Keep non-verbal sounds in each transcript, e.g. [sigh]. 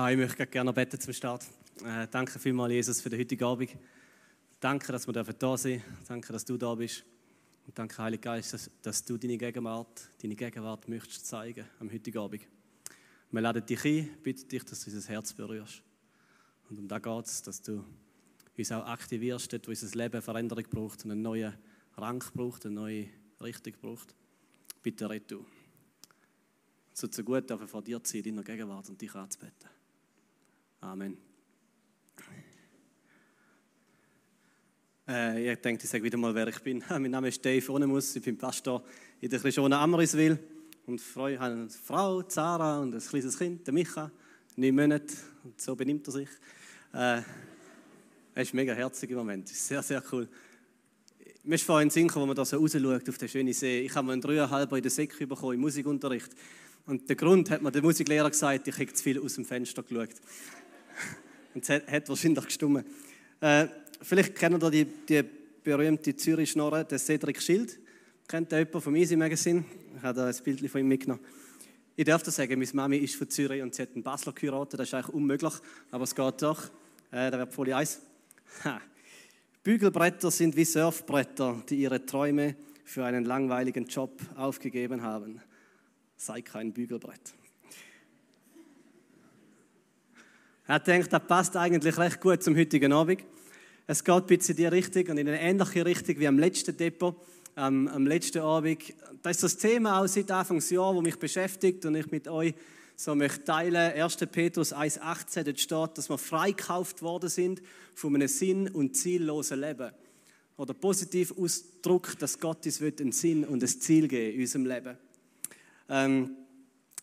Ah, ich möchte gerne beten zum Start. Äh, danke vielmals, Jesus, für den heutigen Abend. Danke, dass wir da dürfen. Danke, dass du da bist. Und danke, Heiliger Geist, dass, dass, du deine Gegenwart, deine Gegenwart möchtest zeigen am heutigen Abend. Wir laden dich ein, bitten dich, dass du unser Herz berührst. Und um da geht es, dass du uns auch aktivierst, dort, wo unser Leben Veränderung braucht und einen neuen Rang braucht, eine neue Richtung braucht. Bitte red du. So zu gut dürfen vor dir zu sein, in deiner Gegenwart und dich anzubeten. Amen. Äh, ich denke, ich sage wieder mal, wer ich bin. [laughs] mein Name ist Dave Ohnemus, ich bin Pastor in der Christiane Amriswil und freue habe eine Frau, Sarah, und ein kleines Kind, der Micha, neun Monate, und so benimmt er sich. Äh, er ist mega herzig im Moment, sehr, sehr cool. Mir ist vorhin Sinn wo man da so rausschaut auf den schönen See. Ich habe mal einen dreieinhalber in der Säcke bekommen im Musikunterricht. Und der Grund hat mir der Musiklehrer gesagt, ich habe zu viel aus dem Fenster geschaut. Und es hat, wahrscheinlich gestummen. Äh, vielleicht kennt ihr die, die berühmte Zürich-Schnorre, den Cedric Schild. Kennt ihr jemand vom Easy Magazine? Ich habe da ein Bild von ihm mitgenommen. Ich darf das sagen, meine Mami ist von Zürich und sie hat einen Basler geheiratet. Das ist eigentlich unmöglich, aber es geht doch. Äh, da wird Folie Eis. Ha. Bügelbretter sind wie Surfbretter, die ihre Träume für einen langweiligen Job aufgegeben haben. Sei kein Bügelbrett. Er denkt, das passt eigentlich recht gut zum heutigen Abend. Es geht ein bisschen in die Richtung und in eine ähnliche Richtung wie am letzten Depot, ähm, am letzten Abend. Das ist das Thema auch seit Anfangsjahr, das mich beschäftigt und ich mit euch so möchte teilen. 1. Petrus 1,18, dort steht, dass wir freikauft worden sind von einem sinn- und ziellosen Leben. Oder positiv ausdrückt, dass Gott uns einen Sinn und ein Ziel geben in unserem Leben. Ähm,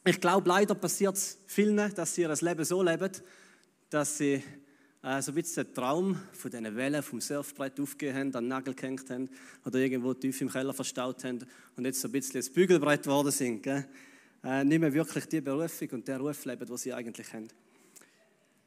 ich glaube, leider passiert es vielen, dass sie ihr Leben so leben, dass sie äh, so ein bisschen den Traum von diesen Wellen vom Surfbrett aufgegeben haben, an den Nagel gehängt haben oder irgendwo tief im Keller verstaut haben und jetzt so ein bisschen das Bügelbrett geworden sind. Gell? Äh, nicht mehr wirklich die Berufung und der Ruf leben, den sie eigentlich haben.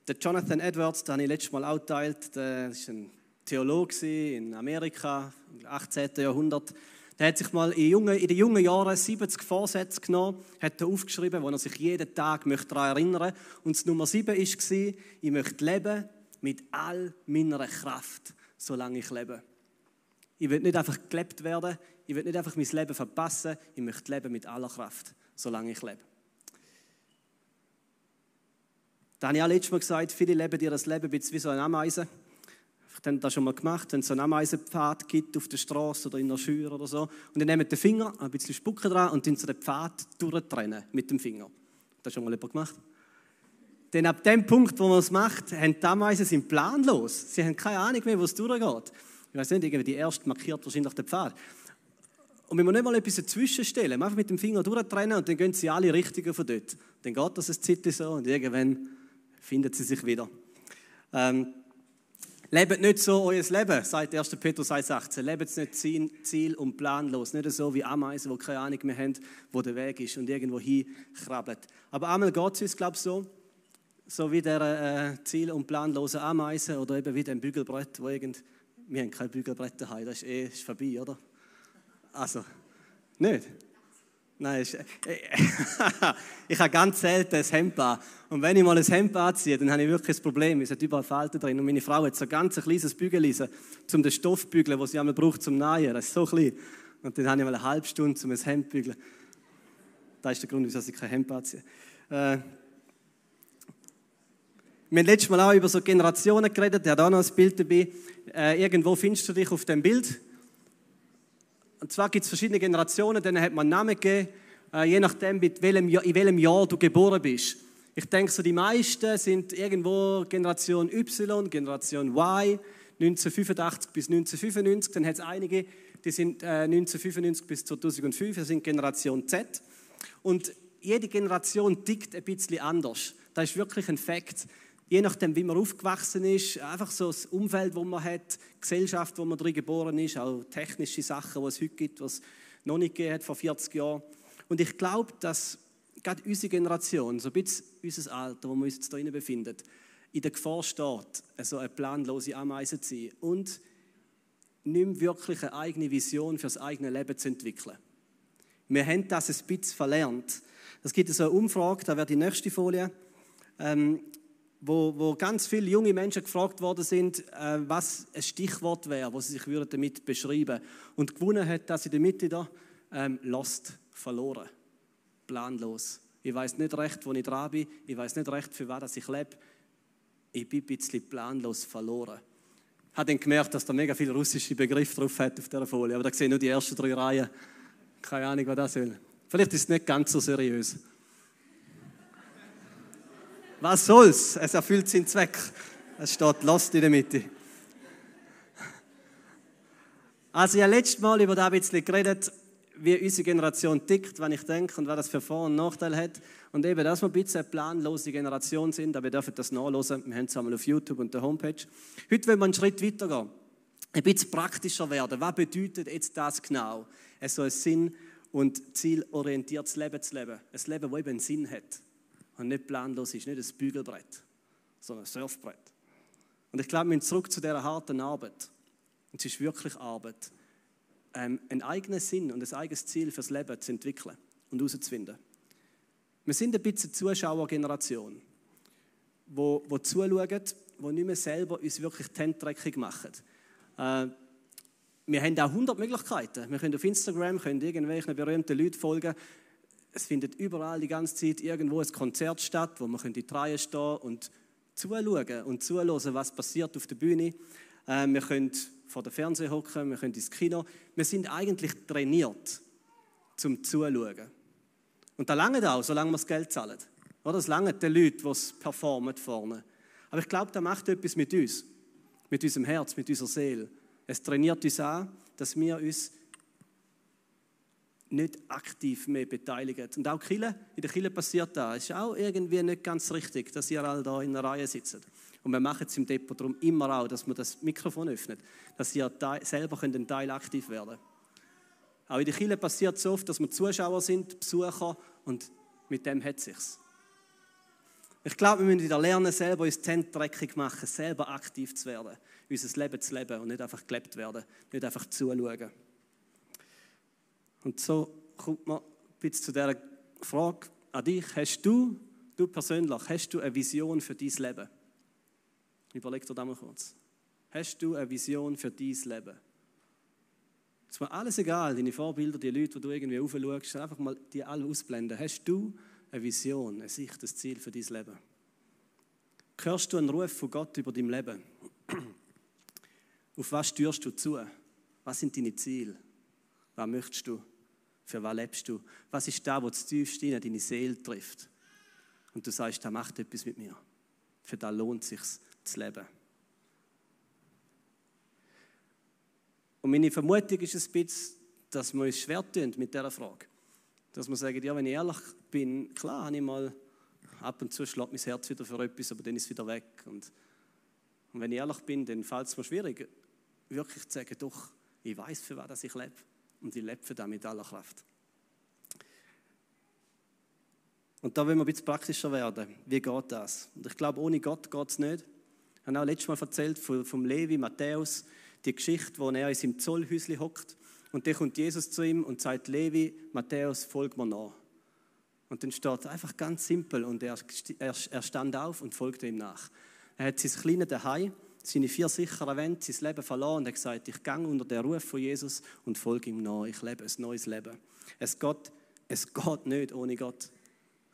Der Jonathan Edwards, den habe ich letztes Mal auch geteilt, der war ein Theologe in Amerika, im 18. Jahrhundert. Der hat sich mal in, jungen, in den jungen Jahren 70 Vorsätze genommen, hat er aufgeschrieben, wo er sich jeden Tag daran erinnern möchte. Und das Nummer 7 war, ich möchte leben mit all meiner Kraft, solange ich lebe. Ich will nicht einfach gelebt werden, ich will nicht einfach mein Leben verpassen, ich möchte leben mit aller Kraft, solange ich lebe. Da habe ich auch letztes Mal gesagt, viele leben ihr Leben wie so eine Ameise. Haben das schon mal gemacht, wenn es so einen Ameisenpfad gibt auf der Straße oder in der Schür oder so. Und dann nehmen den Finger, ein bisschen Spucke dran und dann so den Pfad durchtrennen mit dem Finger. Das schon mal jemand gemacht? Denn ab dem Punkt, wo man es macht, haben die Ameisen sind planlos. Sie haben keine Ahnung mehr, wo es durchgeht. Ich weiß nicht, irgendwie die erste markiert wahrscheinlich den Pfad. Und wenn wir nicht mal etwas dazwischen stellen, einfach mit dem Finger durchtrennen und dann gehen sie alle Richtigen von dort. Dann geht das ein Zeit so und irgendwann finden sie sich wieder. Ähm, Lebt nicht so euer Leben, sagt 1. Petrus 1,18. Lebt nicht ziel- und planlos. Nicht so wie Ameisen, die keine Ahnung mehr haben, wo der Weg ist und irgendwo hinkrabbelt. Aber einmal geht es uns, glaube ich, so, so wie der äh, ziel- und planlose Ameisen oder eben wie dem Bügelbrett, wo irgend, wir haben kein Bügelbrett das ist eh ist vorbei, oder? Also, nicht? Nein, ich, [laughs] ich habe ganz selten ein Hemd an. Und wenn ich mal ein Hemd anziehe, dann habe ich wirklich ein Problem. Es hat überall Falten drin. Und meine Frau hat so ein ganz kleines Bügeleisen, um den Stoff zu bügeln, den sie einmal braucht zum Nähen. Das ist so klein. Und dann habe ich mal eine halbe Stunde, um ein Hemd zu bügeln. Das ist der Grund, wieso ich kein Hemd anziehe. Äh, wir haben letztes Mal auch über so Generationen geredet. Der hat auch noch ein Bild dabei. Äh, irgendwo findest du dich auf dem Bild. Und zwar gibt es verschiedene Generationen, denen hat man einen Namen gegeben, äh, je nachdem, in welchem, Jahr, in welchem Jahr du geboren bist. Ich denke, so die meisten sind irgendwo Generation Y, Generation Y, 1985 bis 1995. Dann hat es einige, die sind äh, 1995 bis 2005, das sind Generation Z. Und jede Generation tickt ein bisschen anders. Das ist wirklich ein Fakt je nachdem, wie man aufgewachsen ist, einfach so das Umfeld, wo man hat, die Gesellschaft, wo man drin geboren ist, auch technische Sachen, die es heute gibt, was noch nicht gegeben hat vor 40 Jahren. Und ich glaube, dass gerade unsere Generation, so ein bisschen unser Alter, wo wir uns jetzt hier befinden, in der Gefahr steht, also eine planlose Ameise zu sein und nicht wirklich eine eigene Vision für das eigene Leben zu entwickeln. Wir haben das ein bisschen verlernt. Es gibt so eine Umfrage, da wäre die nächste Folie. Ähm, wo, wo ganz viele junge Menschen gefragt worden sind, äh, was ein Stichwort wäre, wo sie sich würden damit beschreiben Und gewonnen hat das in der Mitte da, ähm, lost, verloren, planlos. Ich weiß nicht recht, wo ich dran bin, ich weiß nicht recht, für was ich lebe. Ich bin ein bisschen planlos verloren. Ich habe dann gemerkt, dass da mega viele russische Begriffe drauf hat auf dieser Folie, aber da sehe ich nur die ersten drei Reihen. Keine Ahnung, was das soll. Vielleicht ist es nicht ganz so seriös. Was soll's? Es erfüllt seinen Zweck. Es steht Lost in der Mitte. Also, ich habe letztes Mal über das ein bisschen geredet, wie unsere Generation tickt, wenn ich denke und was das für Vor- und Nachteile hat. Und eben, dass wir ein bisschen eine planlose Generation sind, aber wir dürfen das nachlesen. Wir haben es einmal auf YouTube und der Homepage. Heute wollen wir einen Schritt weitergehen. Ein bisschen praktischer werden. Was bedeutet jetzt das genau? Es soll ein Sinn- und zielorientiertes Leben zu leben. Ein Leben, das eben einen Sinn hat und nicht planlos ist, nicht ein Bügelbrett, sondern ein Surfbrett. Und ich glaube, wir müssen zurück zu dieser harten Arbeit. Und es ist wirklich Arbeit, ähm, einen eigenen Sinn und ein eigenes Ziel fürs Leben zu entwickeln und herauszufinden. Wir sind ein bisschen Zuschauergeneration, wo, wo zuschauen, wo nicht mehr selber uns wirklich die Hände machen. Äh, wir haben auch 100 Möglichkeiten. Wir können auf Instagram können irgendwelchen berühmten Leuten folgen es findet überall die ganze Zeit irgendwo ein Konzert statt, wo man die Reihe stehen und zuschauen und zuhören, was passiert auf der Bühne. Äh, wir können vor dem Fernseher hocken, wir können ins Kino. Wir sind eigentlich trainiert zum Zuschauen. Und da lange auch, solange wir das Geld zahlen. Oder? Das lange den Leuten, die es performen vorne. Aber ich glaube, das macht etwas mit uns, mit unserem Herz, mit unserer Seele. Es trainiert uns an, dass wir uns nicht aktiv mehr beteiligen. Und auch Kille, in der Kille passiert das. Es ist auch irgendwie nicht ganz richtig, dass ihr alle da in einer Reihe sitzt. Und wir machen es im Depot darum immer auch, dass man das Mikrofon öffnet, dass ihr selber einen Teil aktiv werden könnt. Auch in der Kille passiert es so oft, dass wir Zuschauer sind, Besucher und mit dem hat es sich. Ich glaube, wir müssen wieder lernen, selber uns dreckig machen, selber aktiv zu werden, unser Leben zu leben und nicht einfach gelebt werden, nicht einfach zuschauen. Und so kommt man jetzt zu dieser Frage an dich. Hast du, du persönlich, hast du eine Vision für dein Leben? Überleg dir das mal kurz. Hast du eine Vision für dein Leben? Es ist mir alles egal, deine Vorbilder, die Leute, die du irgendwie aufschaust, einfach mal die alle ausblenden. Hast du eine Vision, eine Sicht, ein Ziel für dein Leben? Hörst du einen Ruf von Gott über dein Leben? [clears throat] Auf was stürst du zu? Was sind deine Ziele? Was möchtest du? Für was lebst du? Was ist da, wo das tiefste in deine Seele trifft? Und du sagst, da macht etwas mit mir. Für da lohnt es sich zu leben. Und meine Vermutung ist ein bisschen, dass wir uns schwer tun mit dieser Frage. Dass wir sagen, ja, wenn ich ehrlich bin, klar, habe ich mal ab und zu schlägt mein Herz wieder für etwas, aber dann ist es wieder weg. Und, und wenn ich ehrlich bin, dann fällt es mir schwierig, wirklich zu sagen, doch, ich weiß, für was ich lebe und ich lebe da mit aller Kraft. Und da wollen wir ein bisschen praktischer werden. Wie geht das? Und ich glaube, ohne Gott geht es nicht. Ich habe auch letztes Mal erzählt vom Levi, Matthäus, die Geschichte, wo er in seinem Zollhäuschen hockt. Und dann kommt Jesus zu ihm und sagt, Levi, Matthäus, folg mir nach. Und dann steht einfach ganz simpel und er, er, stand auf und folgte ihm nach. Er hat sein kleines Daheim seine vier sicheren Wände, sein Leben verloren und hat gesagt, ich gehe unter den Ruf von Jesus und folge ihm nach. Ich lebe ein neues Leben. Es geht, es geht nicht ohne Gott.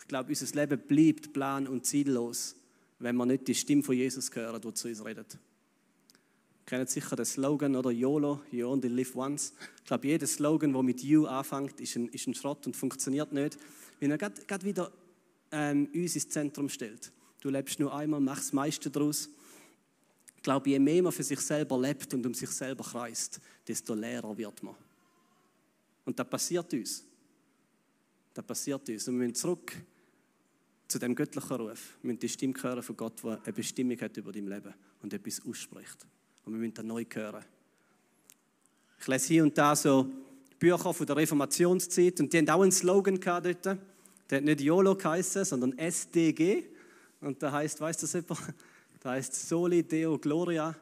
Ich glaube, unser Leben bleibt plan- und ziellos, wenn wir nicht die Stimme von Jesus hören, die zu uns redet. Ihr kennt sicher den Slogan oder YOLO, You Only Live Once. Ich glaube, jeder Slogan, der mit You anfängt, ist ein, ist ein Schrott und funktioniert nicht, weil er gerade wieder ähm, uns ins Zentrum stellt. Du lebst nur einmal, machst das meiste daraus glaube, je mehr man für sich selber lebt und um sich selber kreist, desto leerer wird man. Und das passiert uns. Das passiert uns. Und wir müssen zurück zu dem göttlichen Ruf. Wir müssen die Stimme hören von Gott, der eine Bestimmung hat über dein Leben und etwas ausspricht. Und wir müssen das neu hören. Ich lese hier und da so Bücher von der Reformationszeit und die haben auch einen Slogan gehabt dort. Der hat nicht YOLO geheißen, sondern SDG. Und da heißt, weißt du das jemand? Das heißt Soli Deo Gloria.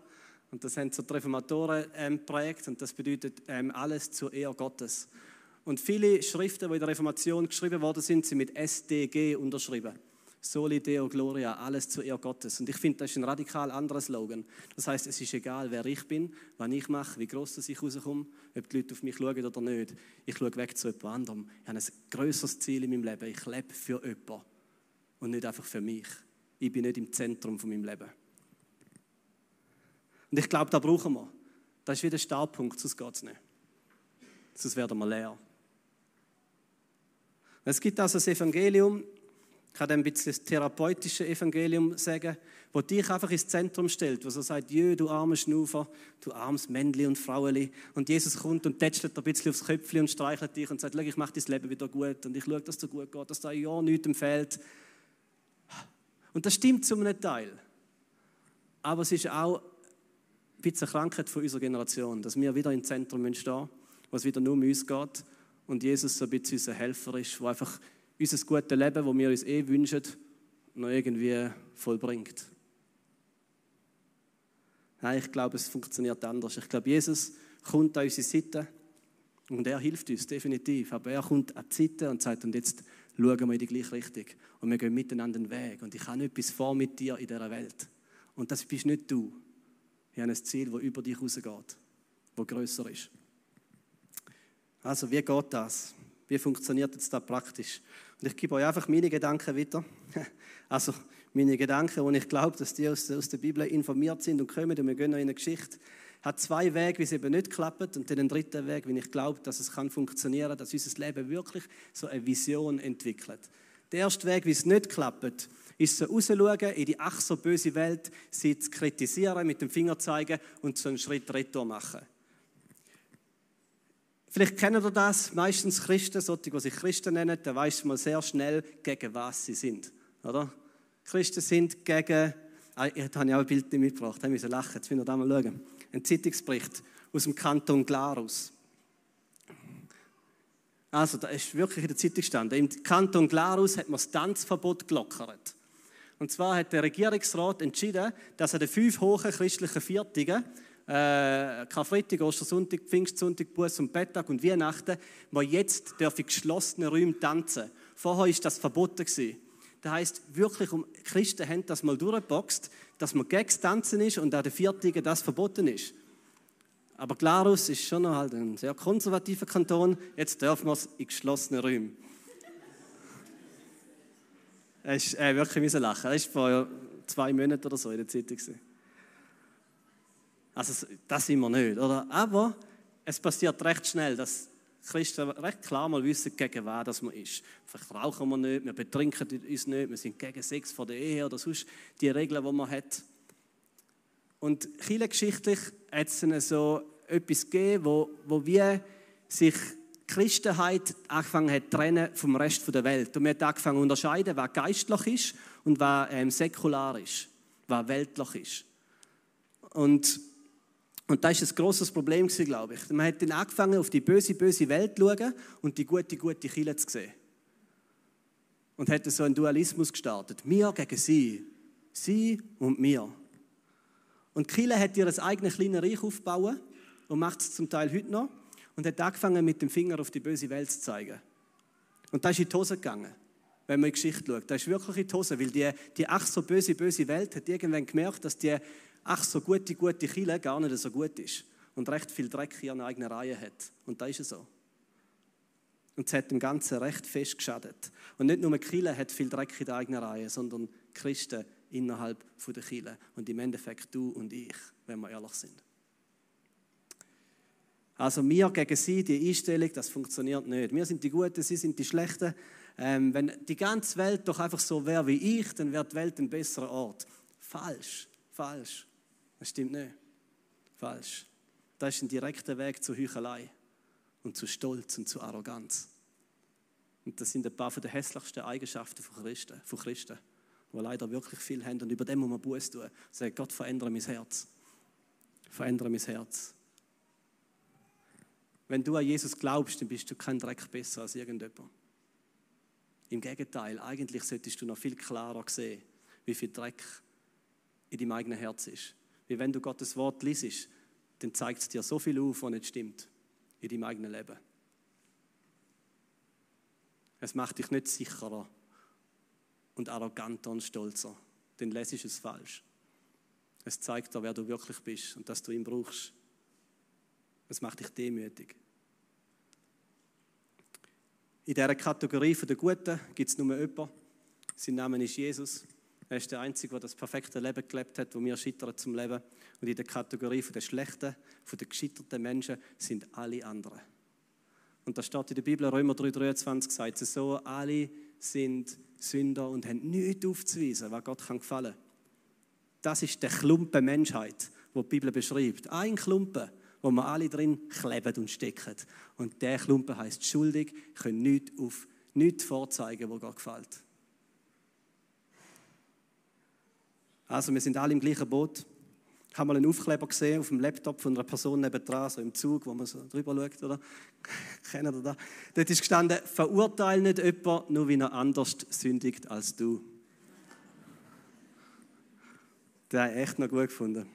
Und das haben so die Reformatoren ähm, prägt und das bedeutet ähm, alles zur Ehre Gottes. Und viele Schriften, die in der Reformation geschrieben worden sind, sind mit SDG unterschrieben. Soli Deo Gloria, alles zur Ehre Gottes. Und ich finde, das ist ein radikal anderer Slogan. Das heißt, es ist egal, wer ich bin, was ich mache, wie groß ich rauskomme, ob die Leute auf mich schauen oder nicht. Ich schaue weg zu jemand anderem. Ich habe ein größeres Ziel in meinem Leben. Ich lebe für jemanden und nicht einfach für mich. Ich bin nicht im Zentrum von meinem Leben. Und ich glaube, da brauchen wir. Das ist wieder der Startpunkt, sonst geht es nicht. Sonst werden wir leer. Es gibt also das Evangelium, ich kann ein bisschen das therapeutische Evangelium sagen, wo dich einfach ins Zentrum stellt, wo so sagt, Jö, du armer Schnufer, du armes Männli und Fraueli. Und Jesus kommt und tätschelt ein bisschen aufs Köpfchen und streichelt dich und sagt, ich mache dein Leben wieder gut und ich schaue, dass es dir gut geht, dass da ja nichts fehlt. Und das stimmt zu einem Teil. Aber es ist auch ein bisschen eine Krankheit von unserer Generation, dass wir wieder im Zentrum stehen wo es wieder nur um uns geht und Jesus so ein bisschen unser Helfer ist, der einfach unser gutes Leben, das wir uns eh wünschen, noch irgendwie vollbringt. Nein, ich glaube, es funktioniert anders. Ich glaube, Jesus kommt an unsere Seite und er hilft uns definitiv. Aber er kommt an die Seite und sagt, und jetzt schauen wir in die gleiche Richtung. Und wir gehen miteinander den Weg. Und ich habe etwas vor mit dir in dieser Welt. Und das bist nicht du. Ich habe ein Ziel, das über dich rausgeht, das grösser ist. Also, wie geht das? Wie funktioniert jetzt das praktisch? Und ich gebe euch einfach meine Gedanken weiter. [laughs] Also, meine Gedanken, und ich glaube, dass die aus, der Bibel informiert sind und kommen, und wir gehen noch in eine Geschichte hat zwei Wege, wie es eben nicht klappt und dann einen dritten Weg, wie ich glaube, dass es kann funktionieren, dass unser Leben wirklich so eine Vision entwickelt. Der erste Weg, wie es nicht klappt, ist so rausschauen in die ach so böse Welt, sie zu kritisieren, mit dem Finger zeigen und so einen Schritt retour machen. Vielleicht kennen ihr das, meistens Christen, solche, die sich Christen nennen, da weiß man sehr schnell, gegen was sie sind. Oder? Christen sind gegen, ah, ich habe ja auch ein Bild mitgebracht, ich musste lachen, jetzt müssen wir da mal schauen ein Zeitungsbericht aus dem Kanton Glarus. Also, da ist wirklich in der Zeitung gestanden. Im Kanton Glarus hat man das Tanzverbot gelockert. Und zwar hat der Regierungsrat entschieden, dass er den fünf hohen christlichen Viertigen, äh, Karfreitag, Ostersonntag, Pfingstsonntag, Buß und Bettag und Weihnachten, wo jetzt dürfen geschlossene Räume tanzen. Vorher war das verboten. Gewesen. Das heisst, wirklich, um, Christen haben das mal durchgeboxt, dass man gegen das Tanzen ist und an den Viertigen das verboten ist. Aber Glarus ist schon noch halt ein sehr konservativer Kanton. Jetzt dürfen wir es in geschlossenen Räumen. Es ist äh, wirklich lachen. Das war vor zwei Monaten oder so in der Zeitung. Also, das sind wir nicht, oder? Aber es passiert recht schnell, dass Christen recht klar mal wissen, gegen wen das man ist. Vielleicht rauchen wir nicht, wir betrinken uns nicht, wir sind gegen Sex vor der Ehe oder sonst die Regeln, die man hat. Und geschichtlich hat es so etwas gegeben, wo, wo wie sich die Christenheit angefangen hat trennen vom Rest der Welt. Und man hat angefangen zu unterscheiden, was geistlich ist und was ähm, säkular ist, was weltlich ist. Und und das war ein grosses Problem, glaube ich. Man hat dann angefangen, auf die böse, böse Welt zu schauen und die gute, gute Kille zu sehen. Und hat so einen Dualismus gestartet. Wir gegen sie. Sie und mir. Und Kille hat ihr eigenes kleines Reich aufgebaut und macht es zum Teil heute noch. Und hat angefangen, mit dem Finger auf die böse Welt zu zeigen. Und da ist in die Hose gegangen, wenn man in die Geschichte schaut. Da ist wirklich in die Hose, weil die, die ach so böse, böse Welt hat irgendwann gemerkt, dass die ach, so gute, gute Kille gar nicht so gut ist und recht viel Dreck in einer eigenen Reihe hat. Und da ist es so. Und es hat dem Ganzen recht fest geschadet. Und nicht nur Kille hat viel Dreck in der eigenen Reihe, sondern Christen innerhalb der Kille. Und im Endeffekt du und ich, wenn wir ehrlich sind. Also wir gegen sie, die Einstellung, das funktioniert nicht. Wir sind die Guten, sie sind die Schlechten. Ähm, wenn die ganze Welt doch einfach so wäre wie ich, dann wäre die Welt ein besserer Ort. Falsch, falsch. Das stimmt nicht. Falsch. Das ist ein direkter Weg zur Heuchelei und zu Stolz und zu Arroganz. Und das sind ein paar der hässlichsten Eigenschaften von Christen, von Christen, die leider wirklich viel haben. Und über dem muss man Buß tun. Sagen, Gott, verändere mein Herz. Verändere mein Herz. Wenn du an Jesus glaubst, dann bist du kein Dreck besser als irgendjemand. Im Gegenteil, eigentlich solltest du noch viel klarer sehen, wie viel Dreck in deinem eigenen Herz ist. Wie wenn du Gottes Wort liest, dann zeigt es dir so viel auf, was nicht stimmt in deinem eigenen Leben. Es macht dich nicht sicherer. und arroganter und stolzer. Dann lässt es falsch. Es zeigt dir, wer du wirklich bist und dass du ihn brauchst. Es macht dich demütig. In dieser Kategorie der Guten gibt es nur jemanden. Sein Name ist Jesus. Er ist der Einzige, der das perfekte Leben gelebt hat, wo wir scheitern zum Leben. Und in der Kategorie der Schlechten, den gescheiterten Menschen sind alle anderen. Und da steht in der Bibel, Römer 3,23 sagt es so, alle sind Sünder und haben nichts aufzuweisen, was Gott kann gefallen Das ist der Klumpen Menschheit, wo die Bibel beschreibt. Ein Klumpen, wo wir alle drin kleben und stecken. Und der Klumpen heißt schuldig, können nichts, auf, nichts vorzeigen, wo Gott gefällt. Also wir sind alle im gleichen Boot. Ich habe mal einen Aufkleber gesehen auf dem Laptop von einer Person nebendran, so im Zug, wo man so drüber schaut, oder? [laughs] Kennen ihr das? Dort ist gestanden, verurteile nicht jemanden, nur wie er anders sündigt als du. Das habe ich echt noch gut gefunden.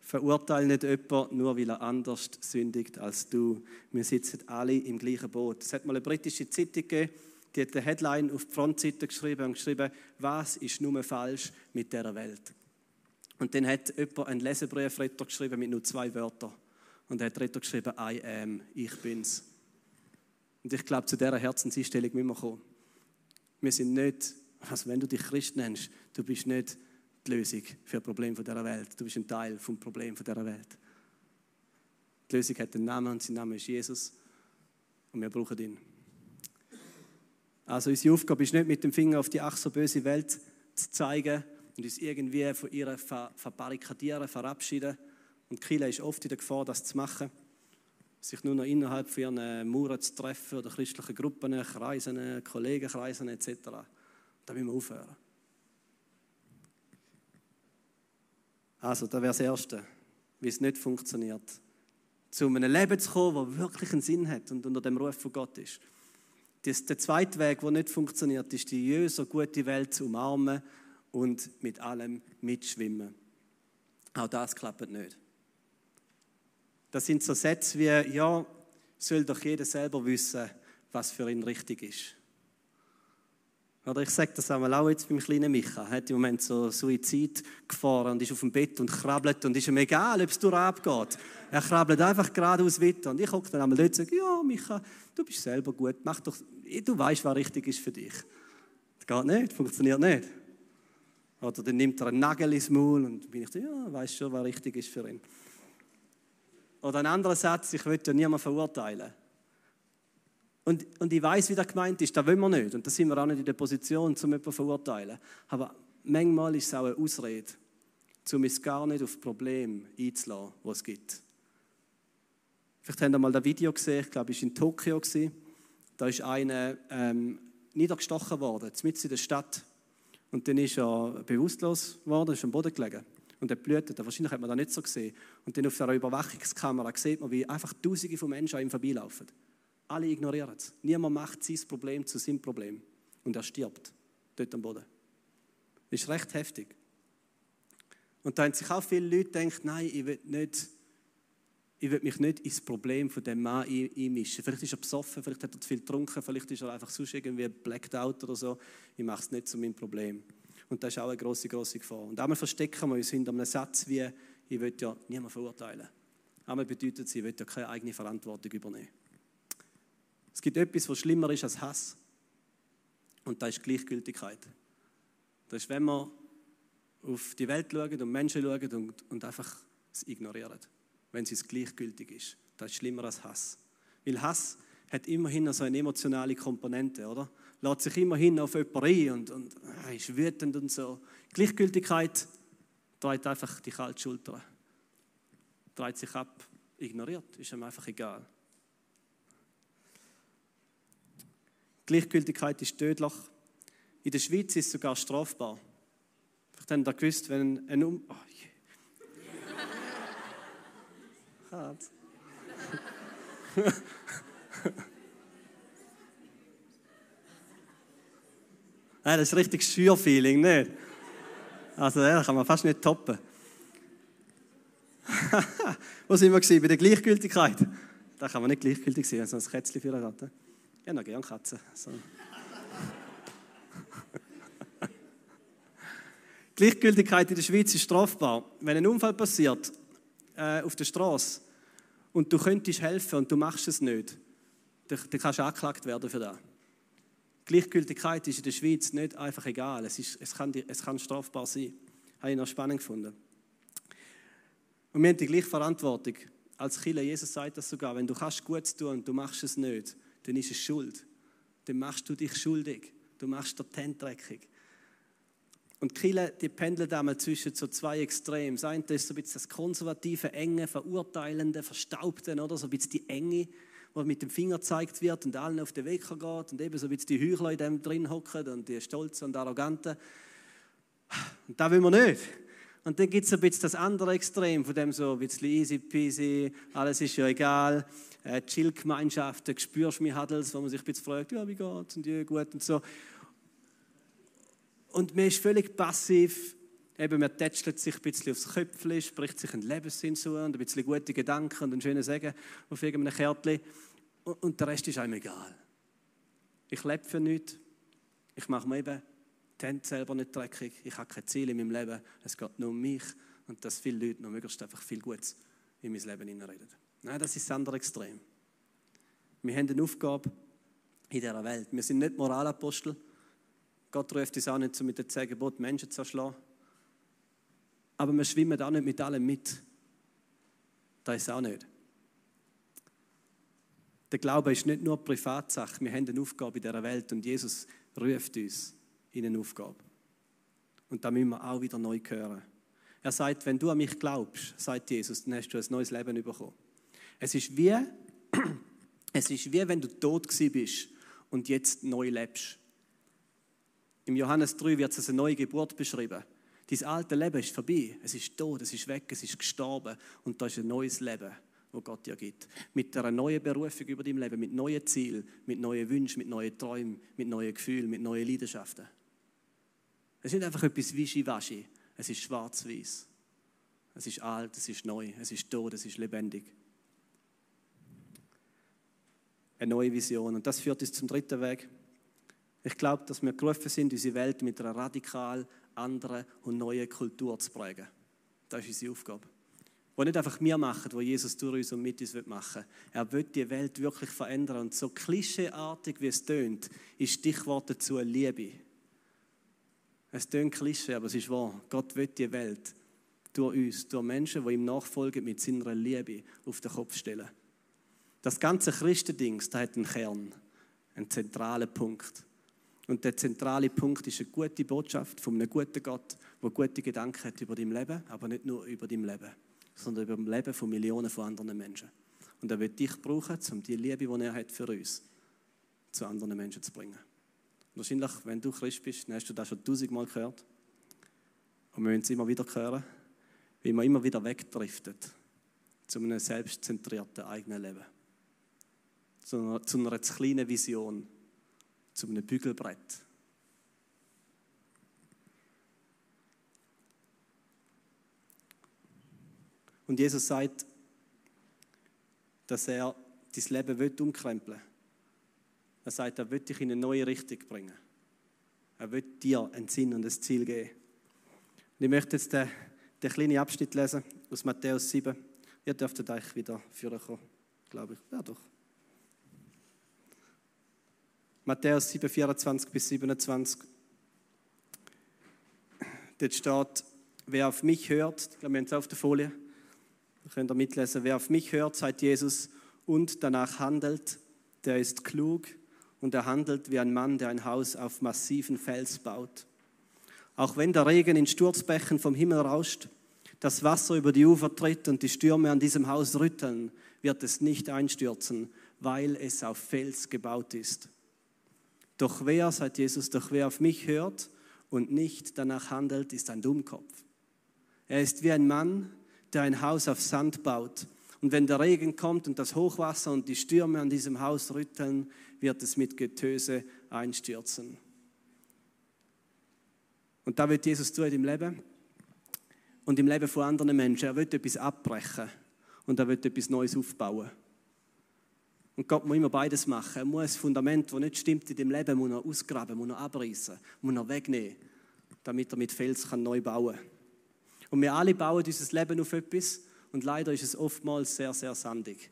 Verurteile nicht jemanden, nur weil er anders sündigt als du. Wir sitzen alle im gleichen Boot. Es hat mal eine britische Zeitung gegeben, die hat eine Headline auf die Frontseite geschrieben und geschrieben, was ist nur falsch mit dieser Welt? Und dann hat jemand einen Lesebrief geschrieben mit nur zwei Wörtern. Und er hat Retter geschrieben, I am, ich bin's. Und ich glaube, zu dieser Herzenseinstellung müssen wir kommen. Wir sind nicht, also wenn du dich Christ nennst, du bist nicht die Lösung für ein Problem dieser Welt. Du bist ein Teil vom Problem dieser Welt. Die Lösung hat einen Namen und sein Name ist Jesus. Und wir brauchen ihn. Also unsere Aufgabe ist nicht mit dem Finger auf die ach so böse Welt zu zeigen und uns irgendwie von ihr ver verbarrikadieren, verabschieden. Und Kila ist oft in der Gefahr, das zu machen. Sich nur noch innerhalb von ihren Mauern zu treffen oder christlichen Gruppen, Kreisen, Kollegenkreisen etc. Da müssen wir aufhören. Also, das wäre das Erste, wie es nicht funktioniert. Zu einem Leben zu kommen, das wirklich einen Sinn hat und unter dem Ruf von Gott ist. Das, der zweite Weg, der nicht funktioniert, ist die Jöse, gute Welt zu umarmen und mit allem mitschwimmen. Auch das klappt nicht. Das sind so Sätze wie, ja, soll doch jeder selber wissen, was für ihn richtig ist. Oder ich sage das einmal auch jetzt beim kleinen Micha. Er hat im Moment so Suizid gefahren und ist auf dem Bett und krabbelt und ist ihm egal, ob es durch abgeht. Er krabbelt einfach geradeaus weiter. Und ich gucke dann einmal dort und sage, ja, Micha, du bist selber gut, mach doch, du weißt, was richtig ist für dich. Das geht nicht, funktioniert nicht. Oder dann nimmt er einen Nagel ins Maul und bin ich so, ja, weiß schon, was richtig ist für ihn. Oder ein anderer Satz, ich will ja niemanden verurteilen. Und, und ich weiß, wie das gemeint ist, das wollen wir nicht. Und da sind wir auch nicht in der Position, um jemanden zu verurteilen. Aber manchmal ist es auch eine Ausrede, um uns gar nicht auf Probleme einzulassen, die es gibt. Vielleicht habt ihr mal das Video gesehen, ich glaube, es war in Tokio. Da ist einer ähm, niedergestochen worden, mitten in der Stadt. Und dann ist er bewusstlos geworden, ist am Boden gelegen. Und er blutet. Wahrscheinlich hat man das nicht so gesehen. Und dann auf der Überwachungskamera sieht man, wie einfach Tausende von Menschen an ihm vorbeilaufen. Alle ignorieren es. Niemand macht sein Problem zu seinem Problem. Und er stirbt dort am Boden. Das ist recht heftig. Und da haben sich auch viele Leute gedacht, nein, ich will, nicht, ich will mich nicht ins Problem von dem Mann einmischen. Vielleicht ist er besoffen, vielleicht hat er zu viel getrunken, vielleicht ist er einfach sonst irgendwie blacked out oder so. Ich mache es nicht zu meinem Problem. Und das ist auch eine große, große Gefahr. Und einmal verstecken wir uns hinter einem Satz wie, ich will ja niemanden verurteilen. Einmal bedeutet es, ich will ja keine eigene Verantwortung übernehmen. Es gibt etwas, was schlimmer ist als Hass. Und das ist Gleichgültigkeit. Das ist, wenn man auf die Welt schaut und Menschen schaut und, und einfach es ignorieren. Wenn es gleichgültig ist. Das ist schlimmer als Hass. Weil Hass hat immerhin so eine emotionale Komponente, oder? Lässt sich immerhin auf jemanden ein und, und äh, ist wütend und so. Gleichgültigkeit dreht einfach die kalte Schulter. Dreht sich ab, ignoriert, ist ihm einfach egal. Gleichgültigkeit ist tödlich. In der Schweiz ist es sogar strafbar. Vielleicht habt ihr gewusst, wenn ein um oh, yeah. Ja, [laughs] das ist richtig Schürfeeling, nicht? Also, das kann man fast nicht toppen. [laughs] Wo sind wir Bei der Gleichgültigkeit. Da kann man nicht gleichgültig sein, wenn so ein Kätzchen für hat. Ja, noch gerne Katzen. So. [laughs] Gleichgültigkeit in der Schweiz ist strafbar. Wenn ein Unfall passiert äh, auf der Straße und du könntest helfen und du machst es nicht, dann, dann kannst du angeklagt werden für das. Gleichgültigkeit ist in der Schweiz nicht einfach egal. Es, ist, es, kann, es kann strafbar sein. Habe ich noch spannend gefunden. Und wir haben die gleiche Verantwortung. Als Killer, Jesus sagt das sogar, wenn du kannst Gutes tun und du machst es nicht, dann ist es Schuld. Dann machst du dich schuldig. Du machst dir die dreckig. Und Kille, die pendelt einmal zwischen so zwei Extremen. Das eine ist so ein bisschen das konservative, enge, verurteilende, verstaubte, oder? so ein bisschen die Enge, wo mit dem Finger gezeigt wird und allen auf den Weg geht und eben so ein bisschen die Heuchler in dem drin hocken und die Stolzen und Arroganten. Und da will man nicht. Und dann gibt es ein bisschen das andere Extrem, von dem so ein bisschen easy peasy, alles ist ja egal, äh, Chill-Gemeinschaften, spürst mich Huddles, wo man sich ein bisschen fragt, ja, wie geht's und ja, gut und so. Und man ist völlig passiv. Eben, man tätschelt sich ein bisschen aufs Köpfchen, spricht sich einen Lebenssinn zu und ein bisschen gute Gedanken und einen schönen Segen auf irgendeinem Kärtchen. Und der Rest ist einem egal. Ich lebe für nichts. Ich mache mir eben die Hände selber nicht dreckig. Ich habe kein Ziel in meinem Leben. Es geht nur um mich und dass viele Leute noch möglichst einfach viel Gutes in mein Leben hineinreden. Nein, das ist das andere Extrem. Wir haben eine Aufgabe in dieser Welt. Wir sind nicht Moralapostel. Gott ruft uns auch nicht, um mit den zehn Menschen zu erschlagen. Aber wir schwimmen auch nicht mit allem mit. Das ist auch nicht. Der Glaube ist nicht nur Privatsache. Wir haben eine Aufgabe in dieser Welt und Jesus ruft uns in eine Aufgabe. Und da müssen wir auch wieder neu hören. Er sagt, wenn du an mich glaubst, sagt Jesus, dann hast du ein neues Leben bekommen. Es ist wie, [clears throat] es ist wie wenn du tot bist und jetzt neu lebst. Im Johannes 3 wird es als eine neue Geburt beschrieben. Dein alte Leben ist vorbei. Es ist tot, es ist weg, es ist gestorben. Und da ist ein neues Leben, wo Gott dir gibt. Mit einer neuen Berufung über dein Leben, mit neuen Zielen, mit neuen Wünschen, mit neuen Träumen, mit neuen Gefühlen, mit neuen Leidenschaften. Es ist nicht einfach etwas Wischiwaschi. Es ist schwarz-weiß. Es ist alt, es ist neu, es ist tot, es ist lebendig. Eine neue Vision. Und das führt uns zum dritten Weg. Ich glaube, dass wir gerufen sind, unsere Welt mit einer radikal anderen und neuen Kultur zu prägen. Das ist unsere Aufgabe. Die nicht einfach wir machen, wo Jesus durch uns und mit uns machen will. Er will die Welt wirklich verändern. Und so klischeeartig, wie es tönt, ist Stichwort dazu Liebe. Es tönt Klischee, aber es ist wahr. Gott will die Welt durch uns, durch Menschen, die ihm nachfolgen, mit seiner Liebe auf den Kopf stellen. Das ganze Christendings, da hat einen Kern, einen zentralen Punkt. Und der zentrale Punkt ist eine gute Botschaft von einem guten Gott, der gute Gedanken hat über dein Leben, aber nicht nur über dein Leben, sondern über das Leben von Millionen von anderen Menschen. Und er wird dich brauchen, um die Liebe, die er hat für uns, zu anderen Menschen zu bringen. Wahrscheinlich, wenn du Christ bist, dann hast du das schon tausendmal gehört. Und wir müssen es immer wieder hören, wie man immer wieder wegdriftet zu einem selbstzentrierten eigenen Leben. Zu einer, zu einer kleinen Vision zu einem Bügelbrett. Und Jesus sagt, dass er dein Leben will umkrempeln will. Er sagt, er will dich in eine neue Richtung bringen. Er will dir einen Sinn und ein Ziel geben. Und ich möchte jetzt den, den kleinen Abschnitt lesen aus Matthäus 7. Ihr dürft euch wieder führen kommen, glaube ich. Ja, doch. Matthäus 7, 24 bis 27. Dort steht, wer auf mich hört, ich glaube, wir haben es auf der Folie, da könnt ihr mitlesen, wer auf mich hört, sagt Jesus, und danach handelt, der ist klug und er handelt wie ein Mann, der ein Haus auf massiven Fels baut. Auch wenn der Regen in Sturzbächen vom Himmel rauscht, das Wasser über die Ufer tritt und die Stürme an diesem Haus rütteln, wird es nicht einstürzen, weil es auf Fels gebaut ist. Doch wer, sagt Jesus, doch wer auf mich hört und nicht danach handelt, ist ein Dummkopf. Er ist wie ein Mann, der ein Haus auf Sand baut. Und wenn der Regen kommt und das Hochwasser und die Stürme an diesem Haus rütteln, wird es mit Getöse einstürzen. Und da wird Jesus tun im Leben und im Leben von anderen Menschen. Er wird etwas abbrechen und er wird etwas Neues aufbauen. Und Gott muss immer beides machen. Er muss das Fundament, das nicht stimmt in dem Leben, muss er ausgraben, muss er abreißen, muss er wegnehmen. damit er mit Fels kann neu bauen kann. Und wir alle bauen unser Leben auf etwas und leider ist es oftmals sehr, sehr sandig.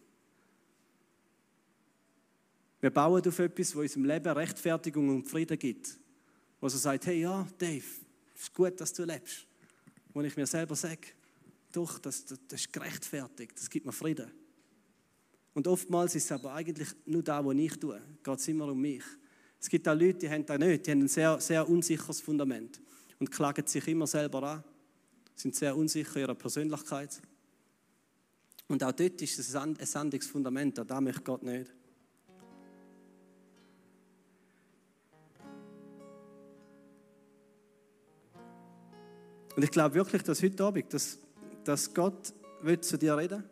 Wir bauen auf etwas, wo unserem Leben Rechtfertigung und Frieden gibt. Wo er sagt, hey, ja, Dave, es ist gut, dass du lebst. Wo ich mir selber sage, doch, das, das, das ist gerechtfertigt, das gibt mir Frieden. Und oftmals ist es aber eigentlich nur da, was ich tue. Geht es immer um mich. Es gibt auch Leute, die haben das nicht. Die haben ein sehr, sehr unsicheres Fundament und klagen sich immer selber an, sind sehr unsicher in ihrer Persönlichkeit. Und auch dort ist es ein sandiges Fundament, da möchte Gott nicht. Und ich glaube wirklich, dass heute Abend, dass, dass Gott will zu dir reden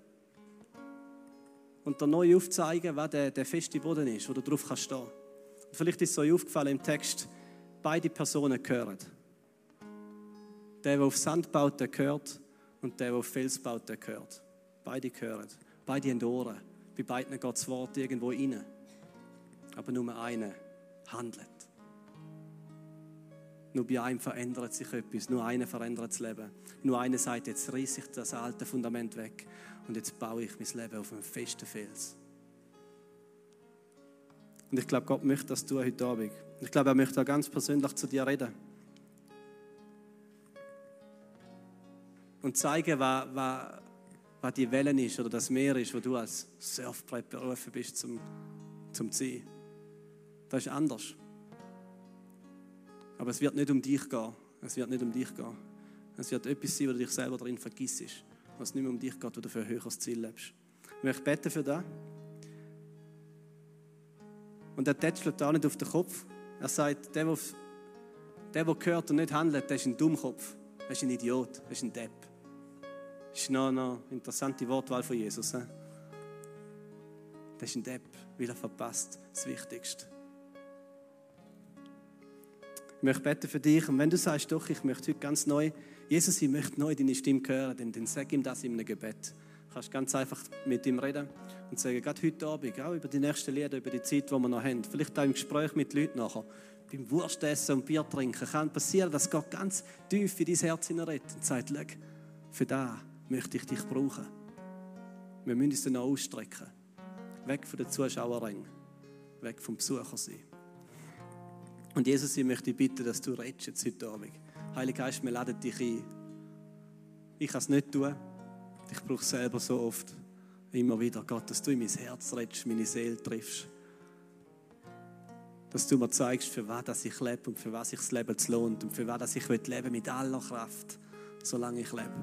und dir neu aufzeigen, was der, der feste Boden ist, wo du drauf kannst stehen. Und vielleicht ist es euch aufgefallen im Text, beide Personen gehören. Der, der auf Sand baut, der gehört und der, der auf Fels baut, der gehört. Beide gehören. Beide haben Ohren. Bei beiden geht das Wort irgendwo rein. Aber nur einer handelt. Nur bei einem verändert sich etwas. Nur einer verändert das Leben. Nur einer sagt, jetzt reiße ich das alte Fundament weg und jetzt baue ich mein Leben auf einem festen Fels. Und ich glaube, Gott möchte das tun heute Abend. Ich glaube, er möchte auch ganz persönlich zu dir reden. Und zeigen, was, was, was die Wellen ist oder das Meer ist, wo du als Surfbrett berufen bist zum, zum Ziehen. Das ist anders. Aber es wird nicht um dich gehen. Es wird nicht um dich gehen. Es wird etwas sein, wo du dich selber darin vergisst. Was nicht mehr um dich geht, wo du für ein höheres Ziel lebst. Ich möchte beten für das. Und er tätschelt auch nicht auf den Kopf. Er sagt, der, der, der, der hört und nicht handelt, der ist ein Dummkopf. Der ist ein Idiot. Der ist ein Depp. Das ist noch eine interessante Wortwahl von Jesus. He? Ist ein Depp, weil er verpasst das Wichtigste. Ich möchte beten für dich. Und wenn du sagst, doch, ich möchte heute ganz neu, Jesus, ich möchte neu deine Stimme hören, dann, dann sag ihm das in einem Gebet. Du kannst ganz einfach mit ihm reden und sagen, gerade heute Abend, auch über die nächsten Lieder, über die Zeit, die wir noch haben. Vielleicht auch im Gespräch mit Leuten nachher. Beim Wurstessen und Bier trinken kann passieren, dass Gott ganz tief in dein Herz hineinredet und sagt, für da möchte ich dich brauchen. Wir müssen uns dann auch ausstrecken. Weg von den Zuschauerrängen. Weg vom Besucher sein. Und Jesus, ich möchte dich bitten, dass du redest heute Abend. Heiliger Geist, wir laden dich ein. Ich kann es nicht tun. Ich brauche es selber so oft. Immer wieder, Gott, dass du in mein Herz redest, meine Seele triffst. Dass du mir zeigst, für was ich lebe und für was sich das Leben lohnt und für was ich leben mit aller Kraft, solange ich lebe.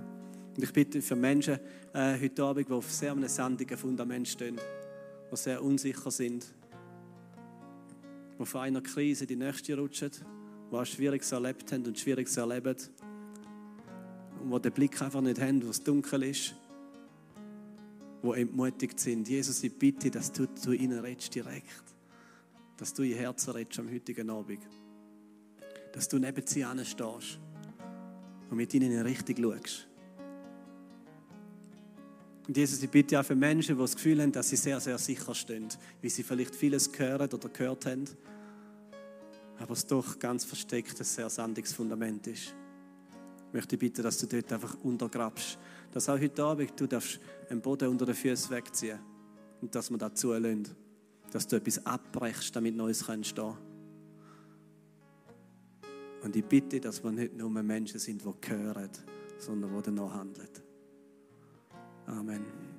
Und ich bitte für Menschen äh, heute Abend, die auf sehr sandigen Fundament stehen, die sehr unsicher sind, die von einer Krise die nächste rutschen, die auch Schwieriges erlebt haben und Schwieriges erleben und die den Blick einfach nicht haben, wo es dunkel ist, die entmutigt sind. Jesus, ich bitte, dass du zu ihnen redest direkt, dass du ihr Herz redest am heutigen Abend, dass du neben sie stehst und mit ihnen richtig schaust. Und Jesus, ich bitte auch für Menschen, die das Gefühl haben, dass sie sehr, sehr sicher stehen, wie sie vielleicht vieles gehört oder gehört haben, aber es doch ganz versteckt ein sehr sandiges Fundament ist. Ich möchte bitten, dass du dort einfach untergrabst, dass auch heute Abend du darfst den Boden unter den Füßen wegziehen und dass wir dazu lernen, dass du etwas abbrechst, damit Neues entstehen Und ich bitte, dass wir nicht nur Menschen sind, die hören, sondern die dann noch handeln. Amen.